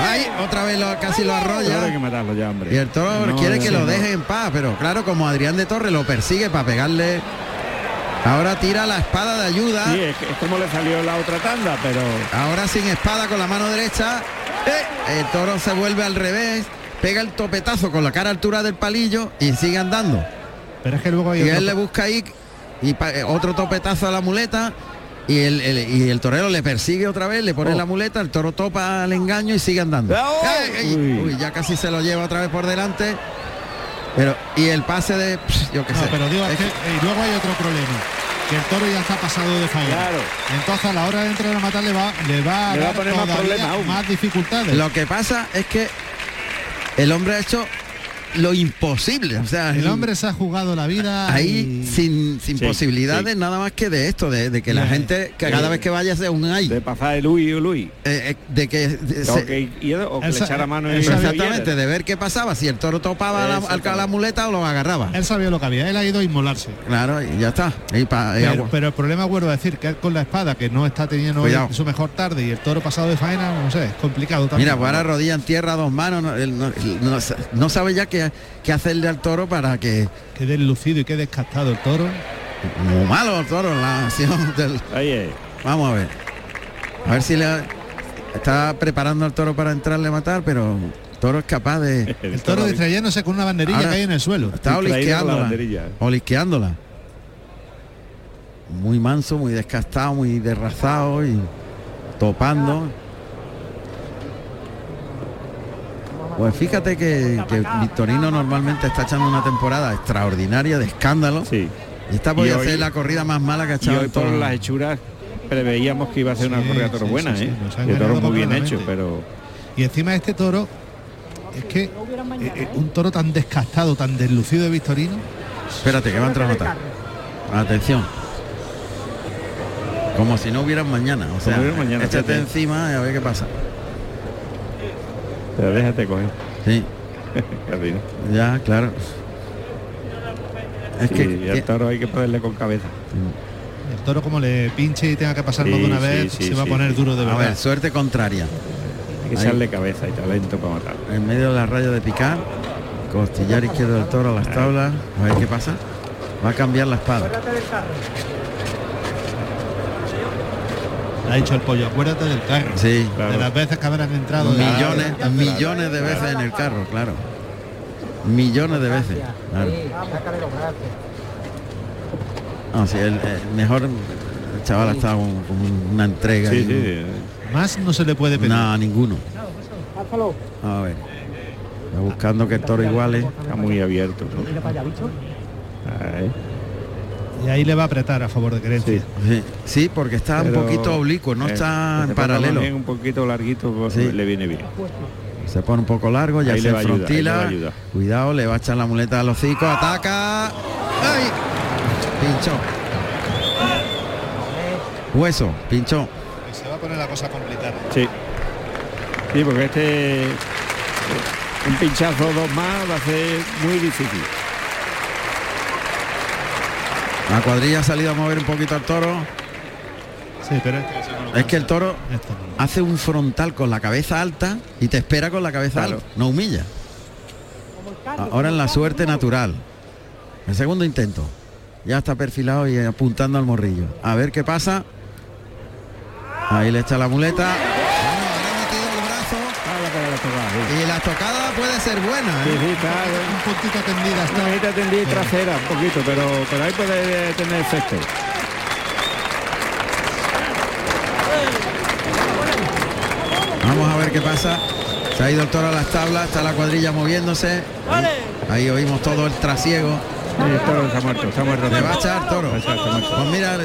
Ay, otra vez lo, casi lo Ahora hay que arrolla. matarlo ya, hombre. Y el toro No, quiere que lo deje en paz, pero claro, como Adrián de Torre lo persigue para pegarle. Ahora tira la espada de ayuda. Sí, es como le salió la otra tanda, pero Ahora sin espada con la mano derecha. Eh, el toro se vuelve al revés. Pega el topetazo con la cara a altura del palillo y sigue andando. Pero es que luego hay Y otro- él le busca ahí y eh, otro topetazo a la muleta. Y el, el- y el torero le persigue otra vez, le pone Oh. la muleta, el toro topa al engaño y sigue andando. ¡Oh! Uy. Uy, ya casi se lo lleva otra vez por delante. Pero, y el pase de. yo qué No, sé. pero digo, es que, eh, y luego hay otro problema. Que el toro ya está pasado de faena. Claro. Entonces a la hora de entrar a matar le va, le va a Le va a dar poner más todavía problemas aún. más dificultades. Lo que pasa es que el hombre ha hecho lo imposible. O sea, el hombre se ha jugado la vida ahí y- sin, sin Sí, posibilidades sí. nada más que de esto, de, de que la gente, que cada sí. vez que vaya sea un ay, de pasar el Luis y Luis. eh, eh, de que de- O se- que, o que Él le echara mano él y sabe exactamente, de ver qué pasaba, si el toro topaba la, al- a la muleta o lo agarraba. Él sabía lo que había, él ha ido a inmolarse. Claro, y ya está. Y pa- y Pero, agua. pero el problema vuelvo a decir que él con la espada que no está teniendo su mejor tarde y el toro pasado de faena, no sé, es complicado también. Mira, ahora rodilla en tierra, dos manos, no, él no- sabe ya qué, qué hacerle al toro para que... Qué deslucido y qué descastado el toro. Muy malo el toro, la acción del... Vamos a ver. A ver si le... Está preparando al toro para entrarle a matar, pero el toro es capaz de... El toro distrayéndose con una banderilla Ahora- que hay en el suelo. Está olisqueándola. banderilla. Olisqueándola. Muy manso, muy descastado, muy derrazado y topando. Pues fíjate que, que Victorino normalmente está echando una temporada extraordinaria de escándalo. Sí. Y esta podía Y hoy- ser la corrida más mala que ha Y echado hoy el por las hechuras preveíamos que iba a ser una corrida toro sí, buena, sí, ¿eh? De toro muy bien hecho, pero Y encima este toro es que eh, eh, un toro tan descastado, tan deslucido de Victorino. Espérate, que va a entrar. Atención. Como si no hubieran mañana. O sea, mañana, échate fíjate. encima y a ver qué pasa. Pero déjate coger. Sí, ya, claro. Es Sí, que y al que- toro hay que ponerle con cabeza. El toro como le pinche y tenga que pasar Sí, más de una sí, vez, sí, se va a poner sí. duro de a verdad. ver, suerte contraria. Hay que echarle cabeza y talento para matar. En medio de la raya de picar, costillar izquierdo del toro a las tablas. A ver qué pasa. Va a cambiar la espada. Ha dicho el pollo, acuérdate del carro. Sí, Claro. De las veces que habrán entrado. de- millones, millones de veces en el carro, claro. Millones de veces. Claro. No, sí, el, el mejor el chaval ha estado con, con una entrega. Sí, y un- sí. Más no se le puede pedir. No, ninguno. A ver. Está buscando que el toro iguale. Está muy abierto. ¿no? Mira para allá, bicho. Ahí. Y ahí le va a apretar a favor de querencia. Sí, sí, porque está Pero, un poquito oblicuo, no eh, está en paralelo. un poquito larguito, pues, Sí. le viene bien. Se pone un poco largo, ya Ahí se le va a ayudar, ahí le frontila. va a ayudar. Cuidado, le va a echar la muleta al hocico, ataca. ¡Ay! Pinchó. Hueso, pinchó. Se va a poner la cosa complicada. Sí. Sí, porque este un pinchazo o dos más va a ser muy difícil. La cuadrilla ha salido a mover un poquito al toro. Sí, pero este no Es que el toro Esto no. hace un frontal con la cabeza alta y te espera con la cabeza Claro. alta. No humilla. Ahora en la suerte natural. El segundo intento. ya está perfilado y apuntando al morrillo. A ver qué pasa. Ahí le echa la muleta. Y la tocada puede ser buena. Sí, ¿eh? sí, está Un poquito tendida está. una tendida y trasera, un poquito, pero, pero ahí puede tener efecto. Vamos a ver qué pasa. Se ha ido el toro a las tablas, está la cuadrilla moviéndose. Ahí oímos todo el trasiego. El toro se ha muerto, ha muerto. Le va a echar toro. Pues mira,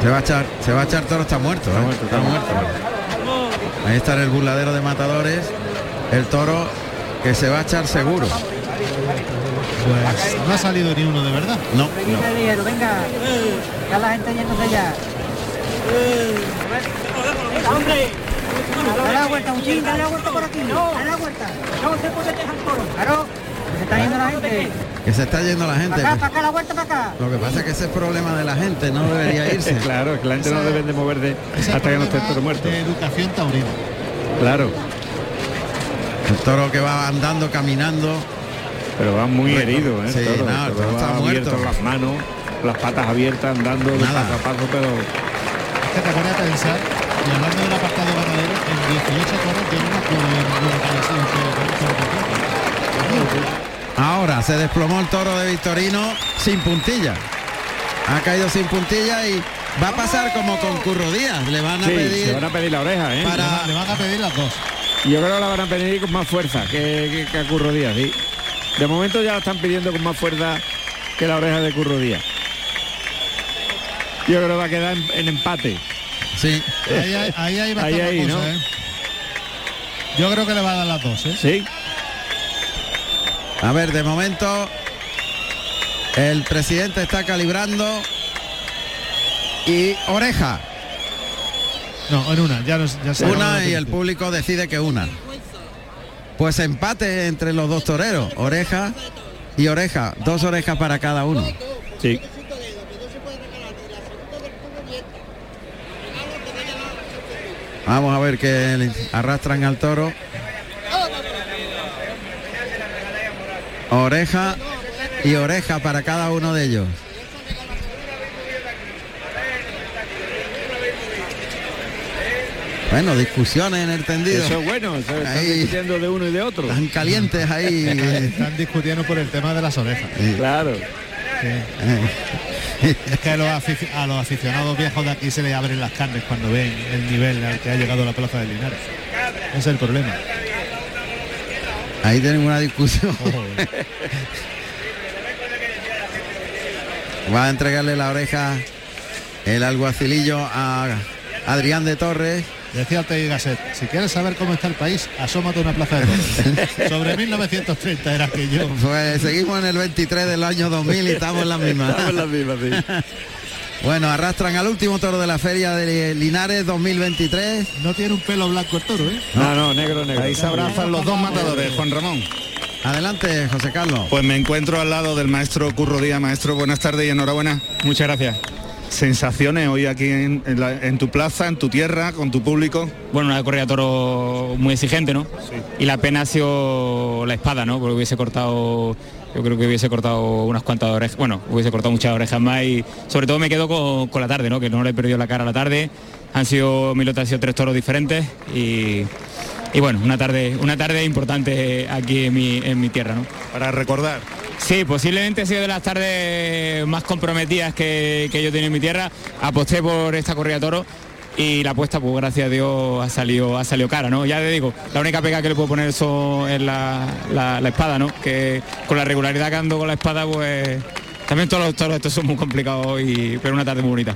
se va a echar, se va a echar toro, está muerto. ¿eh? muerto, Está está muerto. Ahí está en el burladero de matadores. El toro que se va a echar seguro. Pues no ha salido ni uno de verdad. No, Venga, Diego, venga. Ya la gente yéndose ya. ¡Hombre! Dale la vuelta, un ching, dale la vuelta por aquí. Dale la vuelta. No se puede dejar el toro. Claro. Se está yendo la gente. Que se está yendo la gente. Para acá, para acá, la vuelta para acá. Lo que pasa es que ese es problema de la gente, no debería irse. claro, que la gente no debe de moverse Ese hasta que no esté el toro muerto. De educación taurina. Claro, El toro que va andando, caminando. pero va muy Reco- herido, ¿eh? sí, el toro. no, el El toro toro está va abierto muerto. las manos, las patas abiertas, andando de Nada. paso a paso, pero Es que te pone a pensar, y hablando del apartado ganadero, en 18 toros yo no Ahora se desplomó el toro de Victorino sin puntilla. Ha caído sin puntilla y va a pasar como con Curro Díaz. Le van a sí, pedir se van a pedir la oreja, ¿eh? para- Le van a pedir las dos. Yo creo que la van a pedir con más fuerza que, que, que a Curro Díaz, sí. De momento ya la están pidiendo con más fuerza que la oreja de Curro Díaz. Yo creo que va a quedar en, en empate. Sí. Ahí hay, ahí hay bastante Ahí, ahí, cosa, ¿no? ¿eh? Yo creo que le va a dar las dos, ¿eh? Sí, A ver, de momento el presidente está calibrando y oreja. No, en una, ya, nos, ya se Una y el público decide que una. Pues empate entre los dos toreros, oreja y oreja, dos orejas para cada uno. sí. Vamos a ver que arrastran al toro. Oreja y oreja para cada uno de ellos. Bueno, discusiones en el tendido. Eso es bueno, eso están Ahí. discutiendo de uno y de otro. Están calientes ahí. Están discutiendo por el tema de las orejas. Claro. Es que a los, afici- a los aficionados viejos de aquí se les abren las carnes cuando ven el nivel al que ha llegado la plaza de Linares. Ese es el problema. Ahí tienen una discusión. Va a entregarle la oreja el alguacilillo a Adrián de Torres. Decía y Gasset, si quieres saber cómo está el país, asómate a una plaza de toros. Sobre 1930 era que yo. Pues seguimos en el 23 del año 2000 y estamos en la misma. Estamos en la misma, sí. Bueno, arrastran al último toro de la feria de Linares 2023. No tiene un pelo blanco el toro, ¿eh? No, no, negro, negro. Ahí se abrazan los dos matadores, Juan Ramón. Adelante, José Carlos. Pues me encuentro al lado del maestro Curro Díaz. Maestro, buenas tardes y enhorabuena. Muchas gracias. Sensaciones hoy aquí en, en la- en tu plaza, en tu tierra, con tu público. Bueno, una corrida de toro muy exigente, ¿no? Y la pena ha sido la espada, ¿no? Porque hubiese cortado, yo creo que hubiese cortado unas cuantas orejas, bueno, hubiese cortado muchas orejas más y sobre todo me quedo con, con la tarde, ¿no? Que no le he perdido la cara a la tarde. Han sido, mi lote han sido tres toros diferentes y, y bueno, una tarde, una tarde importante aquí en mi, en mi tierra, ¿no? Para recordar. Sí, posiblemente ha sido de las tardes más comprometidas que, que yo he tenido en mi tierra. Aposté por esta corrida toro y la apuesta, pues gracias a Dios, ha salido, ha salido cara, ¿no? Ya te digo, la única pega que le puedo poner eso es la, la- la espada, ¿no? Que con la regularidad que ando con la espada, pues también todos los toros estos son muy complicados, y, pero una tarde muy bonita.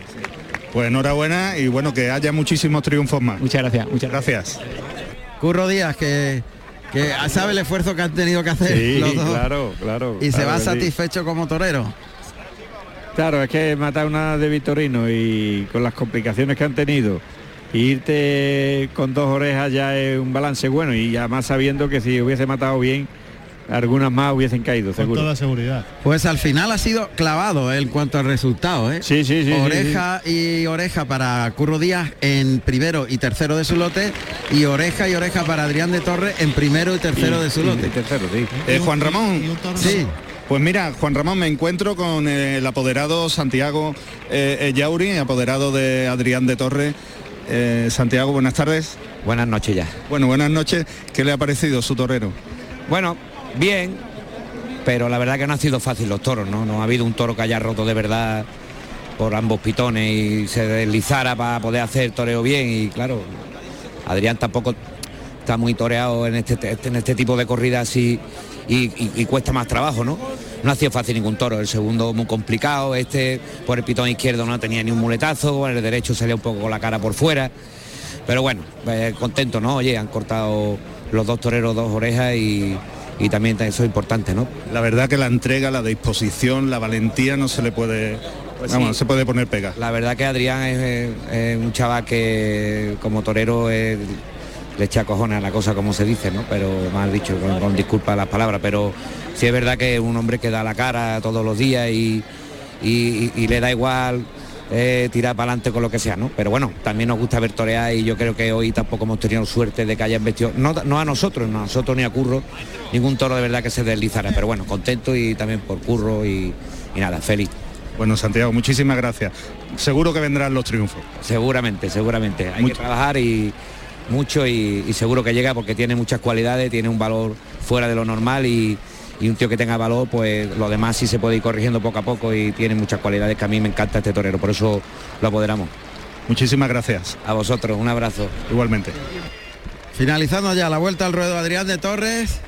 Pues enhorabuena y bueno, que haya muchísimos triunfos más. Muchas gracias, muchas gracias. Curro Díaz, que, que sabe el esfuerzo que han tenido que hacer Sí, los dos. claro, claro. Y se claro va sí. satisfecho como torero. Claro, es que matar una de Vitorino y con las complicaciones que han tenido, irte con dos orejas ya es un balance bueno y además sabiendo que si hubiese matado bien, algunas más hubiesen caído, Con seguro. toda seguridad. Pues al final ha sido clavado en cuanto al resultado, ¿eh? Sí, sí, sí, sí, Oreja y oreja para Curro Díaz en primero y tercero de su lote y oreja y oreja para Adrián de Torres en primero y tercero de su lote. tercero, sí. Eh, Juan Ramón. Y un toro Sí, Pues mira, Juan Ramón, me encuentro con eh, el apoderado Santiago eh, Yauri, apoderado de Adrián de Torres. Eh, Santiago, buenas tardes. Buenas noches ya. Bueno, buenas noches. ¿Qué le ha parecido su torero? Bueno, bien, pero la verdad que no ha sido fácil los toros, ¿no? No ha habido un toro que haya roto de verdad por ambos pitones y se deslizara para poder hacer toreo bien y claro, Adrián tampoco está muy toreado en este, en este tipo de corridas y, y- y- y cuesta más trabajo, ¿no? No ha sido fácil ningún toro, el segundo muy complicado, este por el pitón izquierdo no tenía ni un muletazo, con el derecho salía un poco con la cara por fuera, pero bueno, eh, contento, ¿no? Oye, han cortado los dos toreros dos orejas y, y también eso es importante, ¿no? La verdad que la entrega, la disposición, la valentía no se le puede, Pues vamos, sí. se puede poner pega. La verdad que Adrián es, es un chaval que como torero eh, le echa cojones a la cosa como se dice, ¿no? Pero mal dicho, con, con disculpa las palabras, pero sí es verdad que es un hombre que da la cara todos los días y, y- y le da igual eh, tirar para adelante con lo que sea, ¿no? Pero bueno, también nos gusta ver torear y yo creo que hoy tampoco hemos tenido suerte de que hayan vestido, no, no a nosotros, no a nosotros ni a Curro, ningún toro de verdad que se deslizara, pero bueno, contento y también por Curro y, y nada, feliz. Bueno, Santiago, muchísimas gracias. Seguro que vendrán los triunfos. Seguramente, seguramente. Hay Mucho. que trabajar y mucho y, y seguro que llega porque tiene muchas cualidades, tiene un valor fuera de lo normal y, y un tío que tenga valor, pues lo demás sí se puede ir corrigiendo poco a poco y tiene muchas cualidades que a mí me encanta este torero, por eso lo apoderamos. Muchísimas gracias. A vosotros, un abrazo. Igualmente. finalizando ya la vuelta al ruedo Adrián de Torres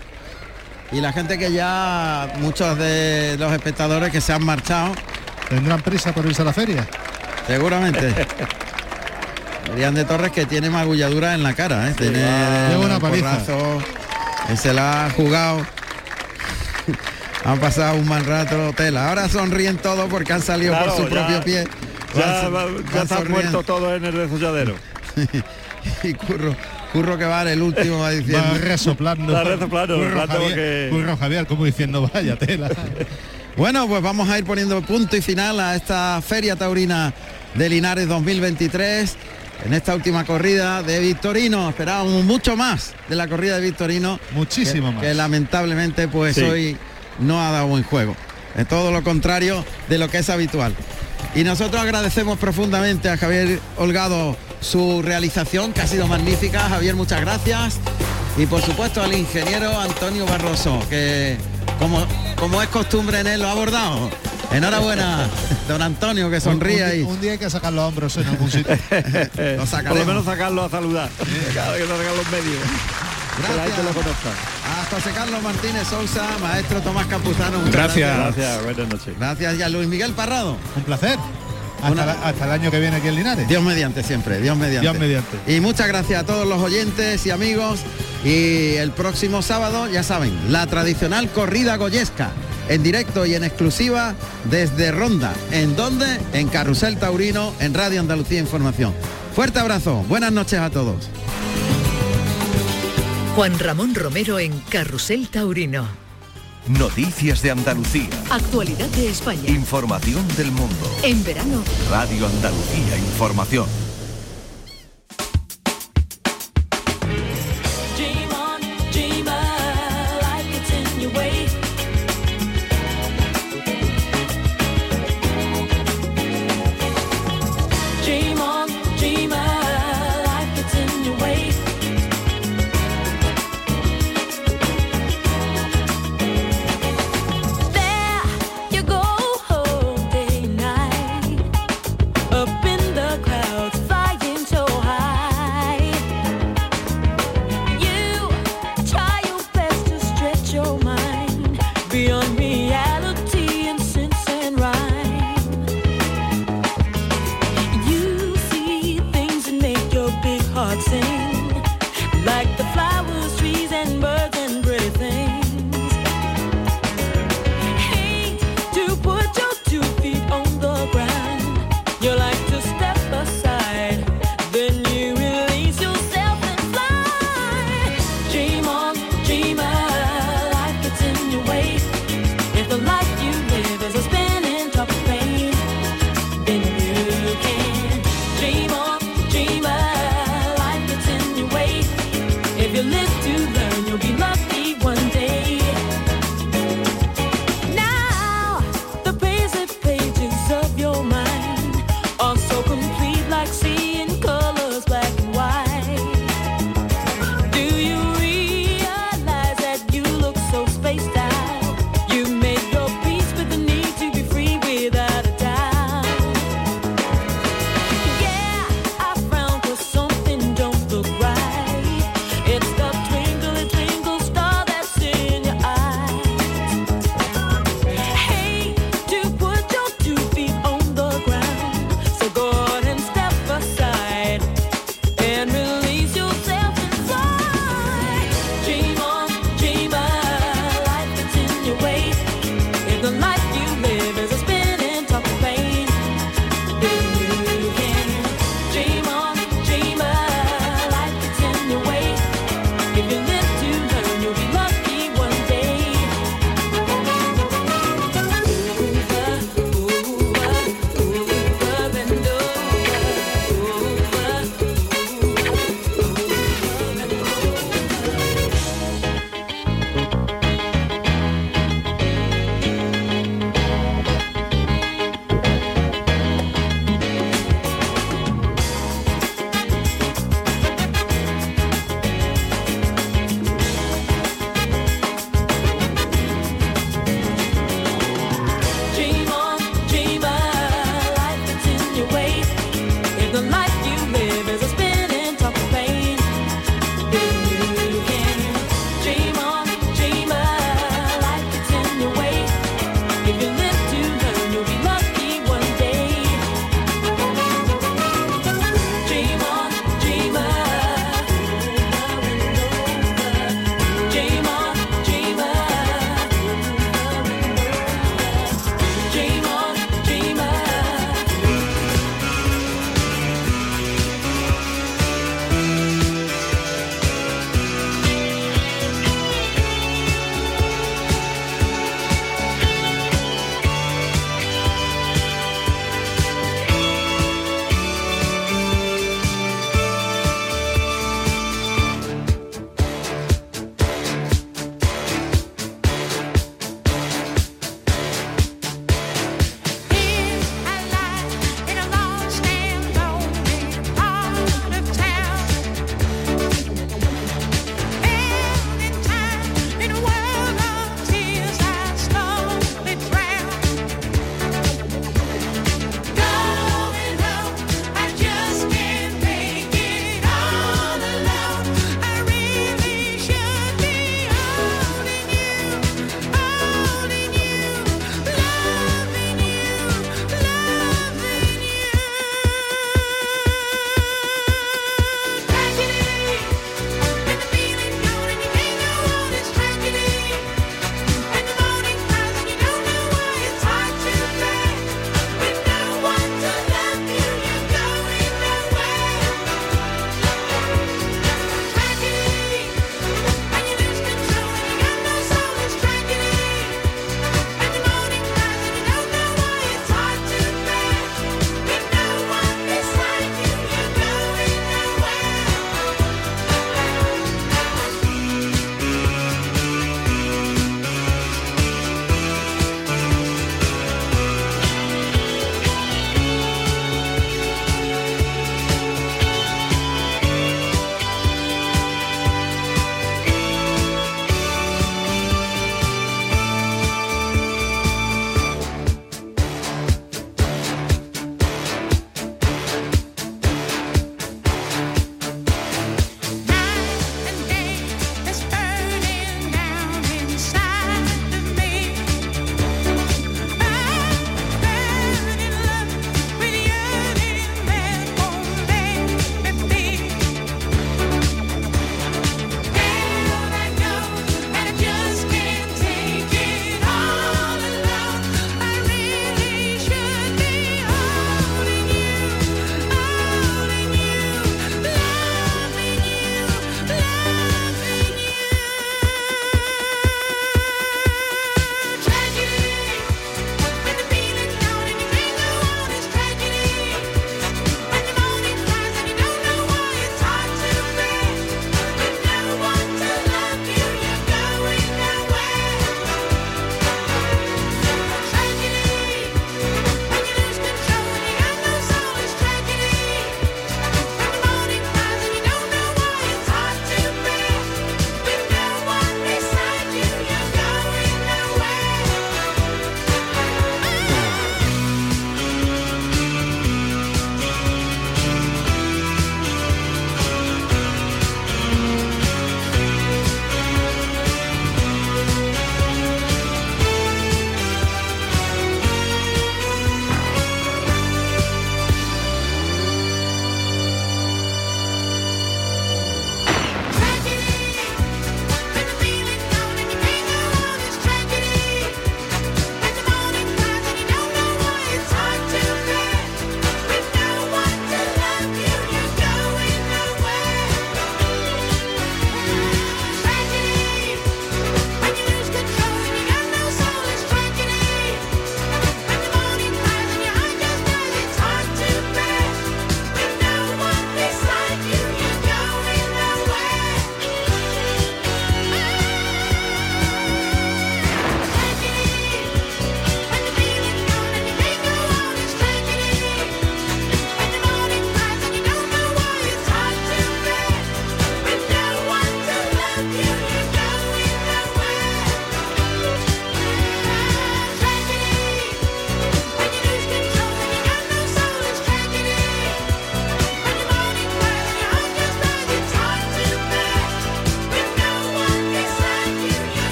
y la gente que ya, muchos de los espectadores que se han marchado, ¿Tendrán prisa por irse a la feria? seguramente. Adrián de Torres que tiene magulladura en la cara, ¿eh? tiene Lleva una paliza. que se la ha jugado. han pasado un mal rato tela. Ahora sonríen todos porque han salido Claro, por su ya- propio pie. Ya, ya están muertos todos en el desolladero. y curro, curro que va el último va diciendo. Va resoplando. Va resoplando, Curro Javier, porque- Curro Javier, como diciendo, vaya tela. Bueno, pues vamos a ir poniendo punto y final a esta Feria Taurina de Linares 2023. En esta última corrida de Victorino, esperábamos mucho más de la corrida de Victorino. Muchísimo que, más. Que lamentablemente pues Sí. hoy no ha dado buen juego. Es todo lo contrario de lo que es habitual. Y nosotros agradecemos profundamente a Javier Holgado su realización, que ha sido magnífica. Javier, muchas gracias. Y por supuesto al ingeniero Antonio Barroso, que como, como es costumbre en él lo ha abordado. Enhorabuena, don Antonio, que sonríe un, ahí. un día hay que sacar los hombros en algún sitio. Lo Por lo menos sacarlo a saludar. Cada vez que salgan los medios. Lo Gracias conozca. a José Carlos Martínez Sousa, maestro Tomás Campuzano. muchas Gracias. Gracias, buenas noches. Gracias y a Luis Miguel Parrado. un placer. Hasta, Una- la- hasta el año que viene aquí en Linares. Dios mediante siempre, Dios mediante. Dios mediante. Y muchas gracias a todos los oyentes y amigos. Y el próximo sábado, ya saben, la tradicional corrida goyesca, en directo y en exclusiva desde Ronda. ¿En dónde? En Carrusel Taurino, en Radio Andalucía Información. Fuerte abrazo, buenas noches a todos. Juan Ramón Romero en Carrusel Taurino. Noticias de Andalucía. Actualidad de España. Información del mundo. En verano, Radio Andalucía Información.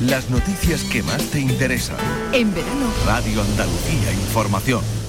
Las noticias que más te interesan. En verano, Radio Andalucía Información.